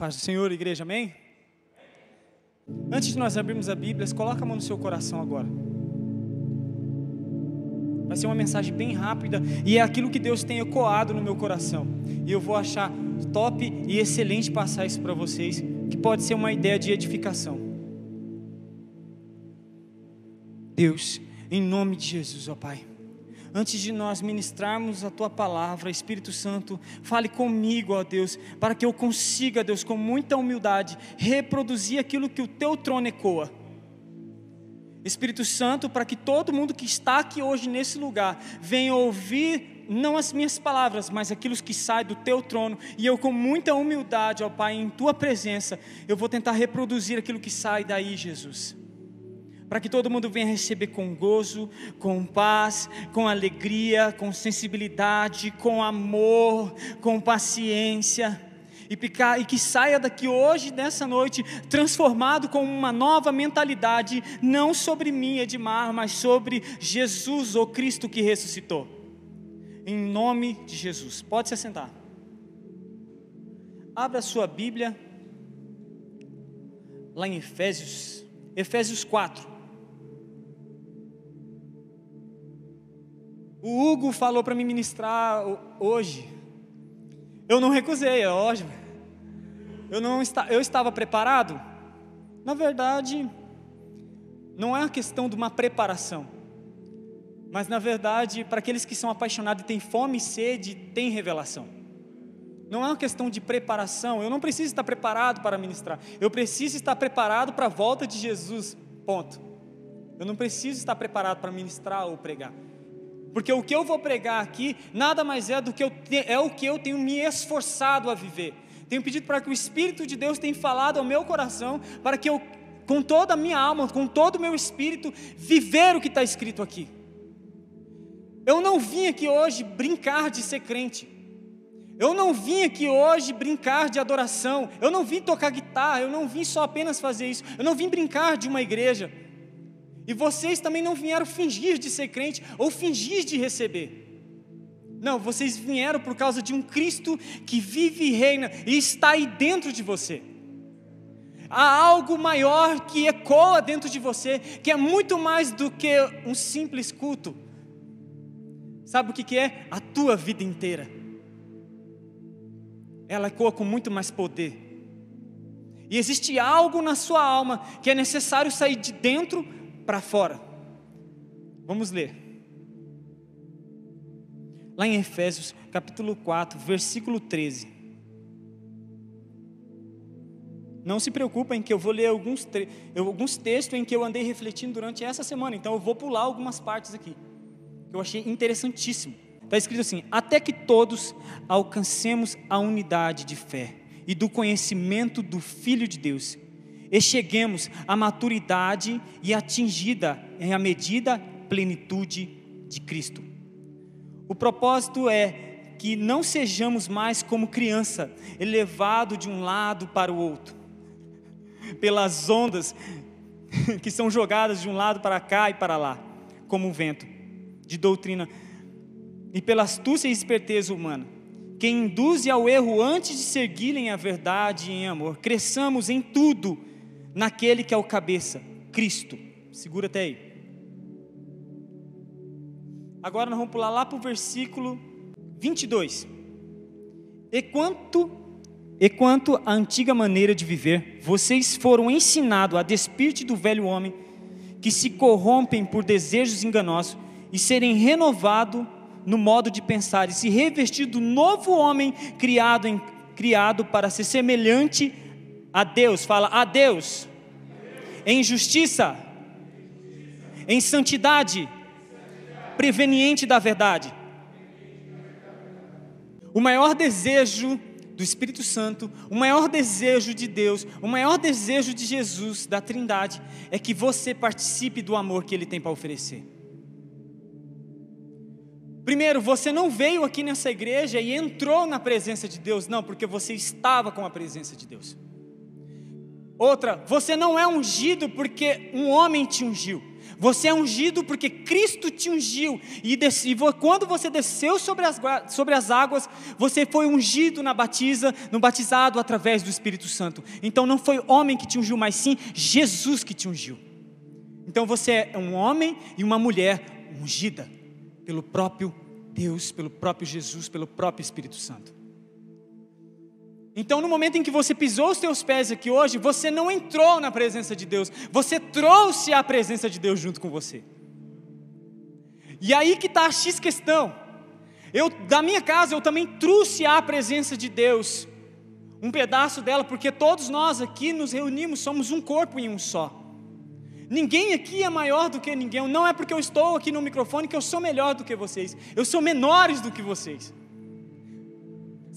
Paz do Senhor, igreja, amém? Antes de nós abrirmos a Bíblia, coloca a mão no seu coração agora. Vai ser uma mensagem bem rápida e é aquilo que Deus tem ecoado no meu coração. E eu vou achar top e excelente passar isso para vocês, que pode ser uma ideia de edificação. Deus, em nome de Jesus, ó Pai antes de nós ministrarmos a tua palavra, Espírito Santo, fale comigo, ó Deus, para que eu consiga, Deus, com muita humildade, reproduzir aquilo que o teu trono ecoa. Espírito Santo, para que todo mundo que está aqui hoje nesse lugar venha ouvir não as minhas palavras, mas aquilo que sai do teu trono, e eu com muita humildade, ó Pai, em tua presença, eu vou tentar reproduzir aquilo que sai daí, Jesus para que todo mundo venha receber com gozo, com paz, com alegria, com sensibilidade, com amor, com paciência. E, picar, e que saia daqui hoje, nessa noite, transformado com uma nova mentalidade, não sobre mim, Edmar, mas sobre Jesus, o Cristo que ressuscitou. Em nome de Jesus. Pode se assentar. Abra a sua Bíblia, lá em Efésios, Efésios 4. O Hugo falou para me ministrar hoje. Eu não recusei, é ótimo. Eu não está, eu estava preparado. Na verdade, não é uma questão de uma preparação. Mas na verdade, para aqueles que são apaixonados e têm fome e sede, tem revelação. Não é uma questão de preparação. Eu não preciso estar preparado para ministrar. Eu preciso estar preparado para a volta de Jesus. Ponto. Eu não preciso estar preparado para ministrar ou pregar. Porque o que eu vou pregar aqui nada mais é do que eu te, é o que eu tenho me esforçado a viver. Tenho pedido para que o Espírito de Deus tenha falado ao meu coração, para que eu, com toda a minha alma, com todo o meu espírito, viver o que está escrito aqui. Eu não vim aqui hoje brincar de ser crente. Eu não vim aqui hoje brincar de adoração. Eu não vim tocar guitarra. Eu não vim só apenas fazer isso. Eu não vim brincar de uma igreja. E vocês também não vieram fingir de ser crente ou fingir de receber. Não, vocês vieram por causa de um Cristo que vive e reina e está aí dentro de você. Há algo maior que ecoa dentro de você, que é muito mais do que um simples culto. Sabe o que é? A tua vida inteira. Ela ecoa com muito mais poder. E existe algo na sua alma que é necessário sair de dentro para fora. Vamos ler. Lá em Efésios, capítulo 4, versículo 13. Não se preocupem que eu vou ler alguns, alguns textos em que eu andei refletindo durante essa semana, então eu vou pular algumas partes aqui, que eu achei interessantíssimo. Está escrito assim: Até que todos alcancemos a unidade de fé e do conhecimento do Filho de Deus e cheguemos à maturidade e atingida em a medida plenitude de Cristo. O propósito é que não sejamos mais como criança, elevado de um lado para o outro, pelas ondas que são jogadas de um lado para cá e para lá, como um vento de doutrina, e pela astúcia e esperteza humana, que induz ao erro antes de seguirem a verdade em amor. Cresçamos em tudo naquele que é o cabeça, Cristo. Segura até aí. Agora nós vamos pular lá para o versículo 22. E quanto, e quanto à antiga maneira de viver, vocês foram ensinados a despir do velho homem, que se corrompem por desejos enganosos, e serem renovados no modo de pensar, e se revestir do novo homem criado, em, criado para ser semelhante a Deus, fala a Deus, em justiça, em santidade, preveniente da verdade. O maior desejo do Espírito Santo, o maior desejo de Deus, o maior desejo de Jesus, da Trindade, é que você participe do amor que Ele tem para oferecer. Primeiro, você não veio aqui nessa igreja e entrou na presença de Deus, não, porque você estava com a presença de Deus. Outra, você não é ungido porque um homem te ungiu. Você é ungido porque Cristo te ungiu. E, e quando você desceu sobre as, sobre as águas, você foi ungido na batiza, no batizado através do Espírito Santo. Então não foi homem que te ungiu, mas sim Jesus que te ungiu. Então você é um homem e uma mulher ungida pelo próprio Deus, pelo próprio Jesus, pelo próprio Espírito Santo. Então, no momento em que você pisou os teus pés aqui hoje, você não entrou na presença de Deus, você trouxe a presença de Deus junto com você. E aí que está a X questão. Eu, da minha casa, eu também trouxe a presença de Deus, um pedaço dela, porque todos nós aqui nos reunimos, somos um corpo em um só. Ninguém aqui é maior do que ninguém, não é porque eu estou aqui no microfone que eu sou melhor do que vocês, eu sou menores do que vocês.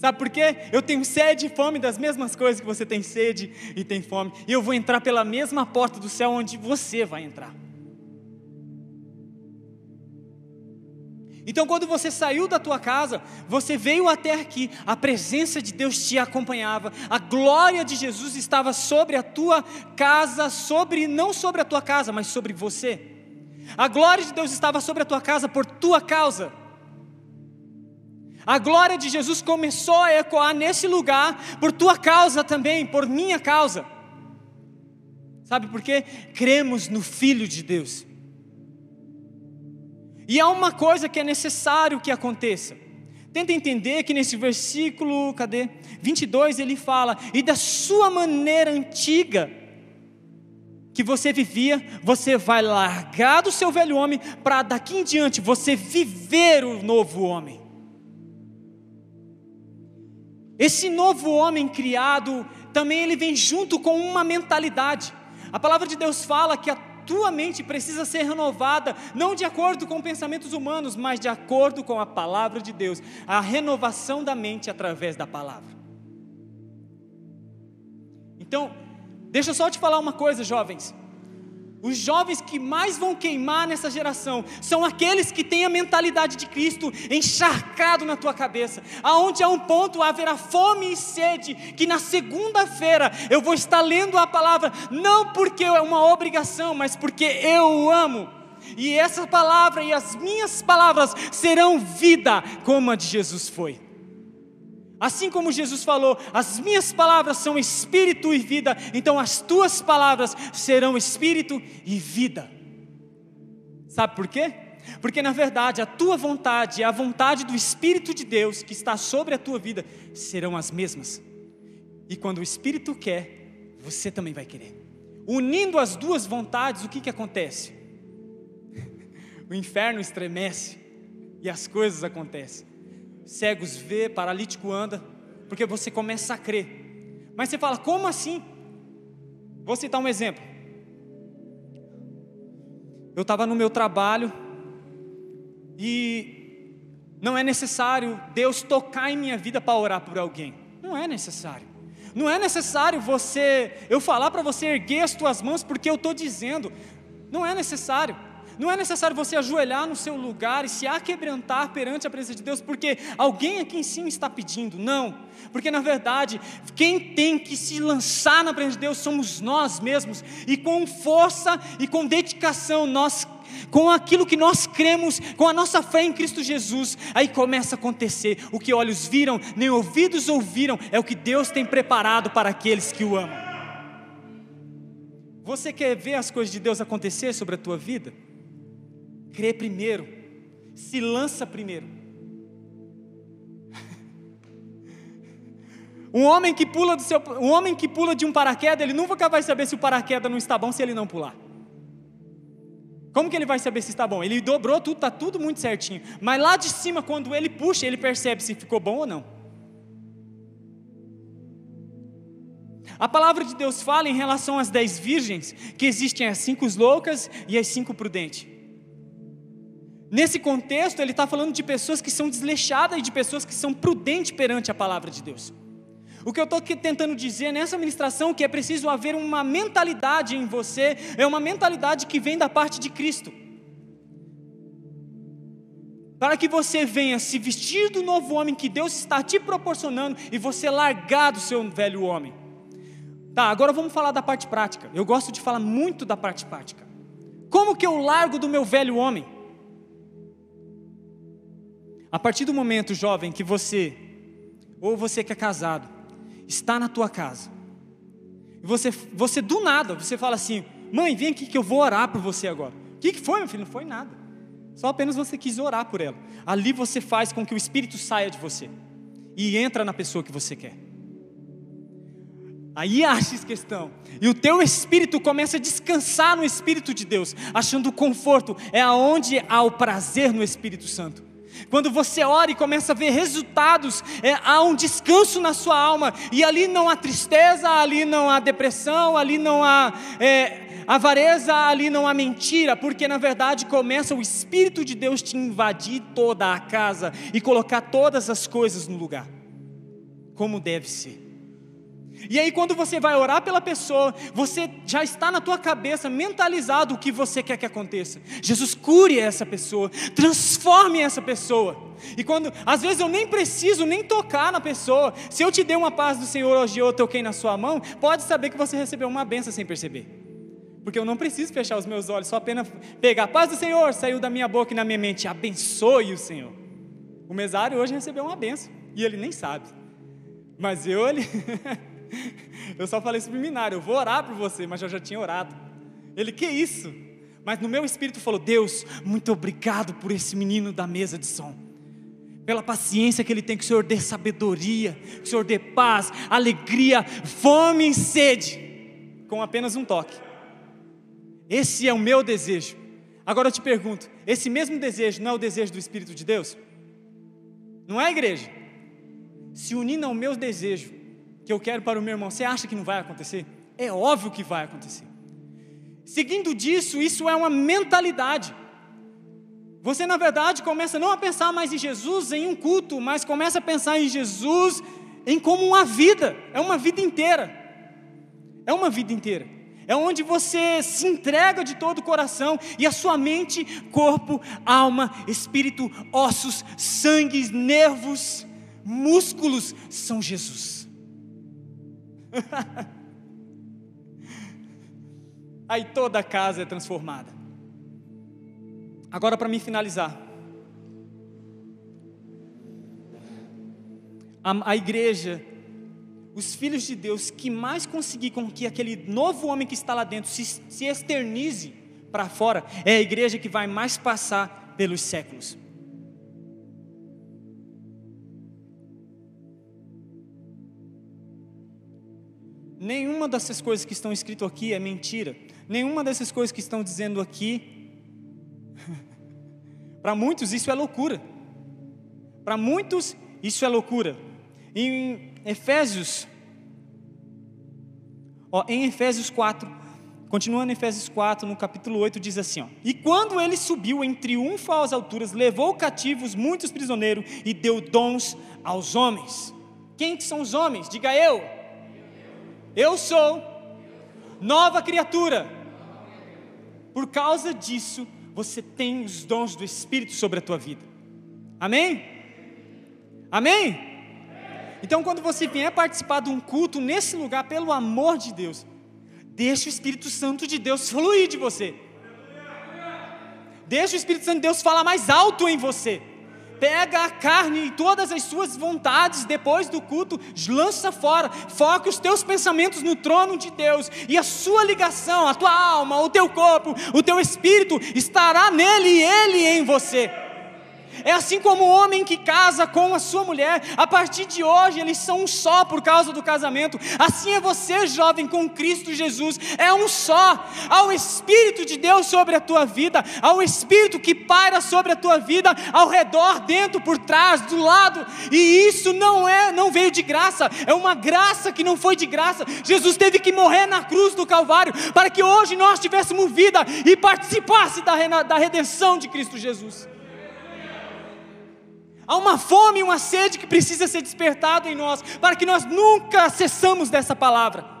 Sabe por quê? Eu tenho sede e fome das mesmas coisas que você tem sede e tem fome. E eu vou entrar pela mesma porta do céu onde você vai entrar. Então, quando você saiu da tua casa, você veio até aqui, a presença de Deus te acompanhava, a glória de Jesus estava sobre a tua casa, sobre não sobre a tua casa, mas sobre você. A glória de Deus estava sobre a tua casa por tua causa. A glória de Jesus começou a ecoar nesse lugar por tua causa também, por minha causa. Sabe por quê? Cremos no Filho de Deus. E há uma coisa que é necessário que aconteça. Tenta entender que nesse versículo, cadê? 22 ele fala: "E da sua maneira antiga que você vivia, você vai largar do seu velho homem para daqui em diante você viver o novo homem." Esse novo homem criado, também ele vem junto com uma mentalidade. A palavra de Deus fala que a tua mente precisa ser renovada, não de acordo com pensamentos humanos, mas de acordo com a palavra de Deus, a renovação da mente através da palavra. Então, deixa eu só te falar uma coisa, jovens. Os jovens que mais vão queimar nessa geração são aqueles que têm a mentalidade de Cristo encharcado na tua cabeça, aonde há um ponto haverá fome e sede, que na segunda-feira eu vou estar lendo a palavra, não porque é uma obrigação, mas porque eu amo. E essa palavra e as minhas palavras serão vida, como a de Jesus foi. Assim como Jesus falou, as minhas palavras são espírito e vida, então as tuas palavras serão espírito e vida. Sabe por quê? Porque na verdade a tua vontade e a vontade do Espírito de Deus que está sobre a tua vida serão as mesmas. E quando o Espírito quer, você também vai querer. Unindo as duas vontades, o que, que acontece? O inferno estremece e as coisas acontecem cegos vê, paralítico anda, porque você começa a crer. Mas você fala, como assim? Vou citar um exemplo. Eu estava no meu trabalho e não é necessário Deus tocar em minha vida para orar por alguém. Não é necessário. Não é necessário você, eu falar para você erguer as tuas mãos porque eu estou dizendo. Não é necessário. Não é necessário você ajoelhar no seu lugar e se aquebrantar perante a presença de Deus, porque alguém aqui em cima está pedindo. Não, porque na verdade, quem tem que se lançar na presença de Deus somos nós mesmos, e com força e com dedicação, nós com aquilo que nós cremos, com a nossa fé em Cristo Jesus, aí começa a acontecer. O que olhos viram, nem ouvidos ouviram, é o que Deus tem preparado para aqueles que o amam. Você quer ver as coisas de Deus acontecer sobre a tua vida? Crê primeiro, se lança primeiro. Um homem que pula do seu, um homem que pula de um paraquedas, ele nunca vai saber se o paraquedas não está bom se ele não pular. Como que ele vai saber se está bom? Ele dobrou tudo, está tudo muito certinho. Mas lá de cima, quando ele puxa, ele percebe se ficou bom ou não. A palavra de Deus fala em relação às dez virgens que existem as cinco loucas e as cinco prudentes. Nesse contexto, ele está falando de pessoas que são desleixadas e de pessoas que são prudentes perante a palavra de Deus. O que eu estou tentando dizer nessa ministração que é preciso haver uma mentalidade em você, é uma mentalidade que vem da parte de Cristo. Para que você venha se vestir do novo homem que Deus está te proporcionando e você largar do seu velho homem. Tá, agora vamos falar da parte prática. Eu gosto de falar muito da parte prática. Como que eu largo do meu velho homem? A partir do momento, jovem, que você, ou você que é casado, está na tua casa, e você, você do nada, você fala assim: mãe, vem aqui que eu vou orar por você agora. O que, que foi, meu filho? Não foi nada. Só apenas você quis orar por ela. Ali você faz com que o Espírito saia de você e entra na pessoa que você quer. Aí achas questão. E o teu espírito começa a descansar no Espírito de Deus, achando conforto. É aonde há o prazer no Espírito Santo. Quando você ora e começa a ver resultados, é, há um descanso na sua alma, e ali não há tristeza, ali não há depressão, ali não há é, avareza, ali não há mentira, porque na verdade começa o Espírito de Deus te invadir toda a casa e colocar todas as coisas no lugar, como deve ser. E aí, quando você vai orar pela pessoa, você já está na tua cabeça mentalizado o que você quer que aconteça. Jesus cure essa pessoa, transforme essa pessoa. E quando, às vezes eu nem preciso nem tocar na pessoa. Se eu te dei uma paz do Senhor hoje eu toquei na sua mão, pode saber que você recebeu uma benção sem perceber. Porque eu não preciso fechar os meus olhos, só apenas pegar a paz do Senhor, saiu da minha boca e na minha mente, abençoe o Senhor. O mesário hoje recebeu uma benção e ele nem sabe. Mas eu, ele. Eu só falei subliminar, eu vou orar por você, mas eu já tinha orado. Ele, que isso? Mas no meu espírito falou: Deus, muito obrigado por esse menino da mesa de som. Pela paciência que ele tem, que o Senhor dê sabedoria, que o Senhor dê paz, alegria, fome e sede, com apenas um toque. Esse é o meu desejo. Agora eu te pergunto: esse mesmo desejo não é o desejo do Espírito de Deus? Não é, igreja? Se unindo ao meu desejo, que eu quero para o meu irmão, você acha que não vai acontecer? É óbvio que vai acontecer. Seguindo disso, isso é uma mentalidade. Você, na verdade, começa não a pensar mais em Jesus em um culto, mas começa a pensar em Jesus em como uma vida, é uma vida inteira. É uma vida inteira. É onde você se entrega de todo o coração e a sua mente, corpo, alma, espírito, ossos, sangue, nervos, músculos são Jesus. Aí toda a casa é transformada. Agora, para me finalizar, a, a, igreja, os filhos de Deus que mais conseguir com que aquele novo homem que está lá dentro se, se externize para fora, é a igreja que vai mais passar pelos séculos. Nenhuma dessas coisas que estão escritas aqui é mentira. Nenhuma dessas coisas que estão dizendo aqui. Para muitos isso é loucura. Para muitos isso é loucura. Em Efésios, ó, em Efésios 4, continuando em Efésios 4, no capítulo 8, diz assim: ó, E quando ele subiu em triunfo às alturas, levou cativos muitos prisioneiros e deu dons aos homens. Quem que são os homens? Diga eu. Eu sou nova criatura. Por causa disso, você tem os dons do Espírito sobre a tua vida. Amém? Amém? Então, quando você vier participar de um culto nesse lugar, pelo amor de Deus, deixe o Espírito Santo de Deus fluir de você. Deixe o Espírito Santo de Deus falar mais alto em você pega a carne e todas as suas vontades depois do culto, lança fora, foca os teus pensamentos no trono de Deus, e a sua ligação, a tua alma, o teu corpo, o teu espírito estará nele e ele em você. É assim como o homem que casa com a sua mulher, a partir de hoje eles são um só por causa do casamento. Assim é você, jovem, com Cristo Jesus, é um só. Ao Espírito de Deus sobre a tua vida, ao Espírito que paira sobre a tua vida, ao redor, dentro, por trás, do lado. E isso não é, não veio de graça, é uma graça que não foi de graça. Jesus teve que morrer na cruz do Calvário para que hoje nós tivéssemos vida e participasse da, da redenção de Cristo Jesus. Há uma fome e uma sede que precisa ser despertado em nós, para que nós nunca cessamos dessa palavra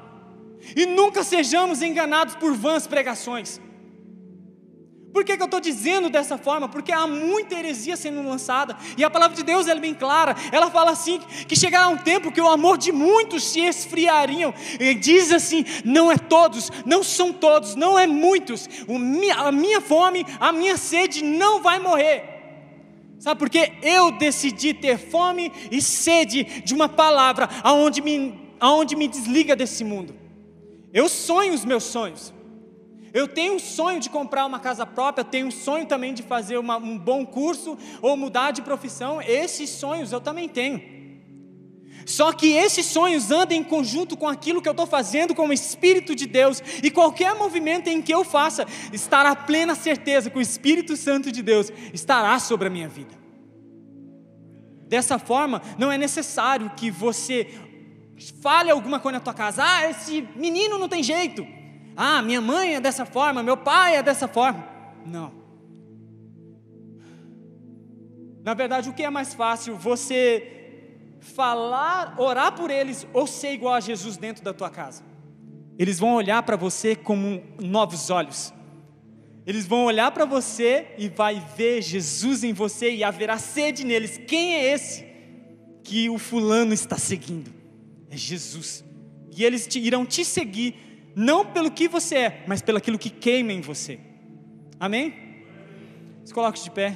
e nunca sejamos enganados por vãs pregações. Por que, que eu estou dizendo dessa forma? Porque há muita heresia sendo lançada, e a palavra de Deus é bem clara. Ela fala assim: que chegará um tempo que o amor de muitos se esfriariam. E diz assim: não é todos, não são todos, não é muitos. a minha fome, a minha sede não vai morrer. Sabe por quê? Eu decidi ter fome e sede de uma palavra aonde me, aonde me desliga desse mundo. Eu sonho os meus sonhos. Eu tenho um sonho de comprar uma casa própria, tenho um sonho também de fazer uma, um bom curso ou mudar de profissão. Esses sonhos eu também tenho. Só que esses sonhos andam em conjunto com aquilo que eu estou fazendo com o Espírito de Deus, e qualquer movimento em que eu faça, estará plena certeza que o Espírito Santo de Deus estará sobre a minha vida. Dessa forma, não é necessário que você fale alguma coisa na tua casa, ah, esse menino não tem jeito. Ah, minha mãe é dessa forma, meu pai é dessa forma. Não. Na verdade, o que é mais fácil? Você falar, orar por eles ou ser igual a Jesus dentro da tua casa? Eles vão olhar para você como novos olhos. Eles vão olhar para você e vai ver Jesus em você e haverá sede neles. Quem é esse que o fulano está seguindo? É Jesus. E eles te, irão te seguir não pelo que você é, mas pelo aquilo que queima em você. Amém? Se coloque de pé.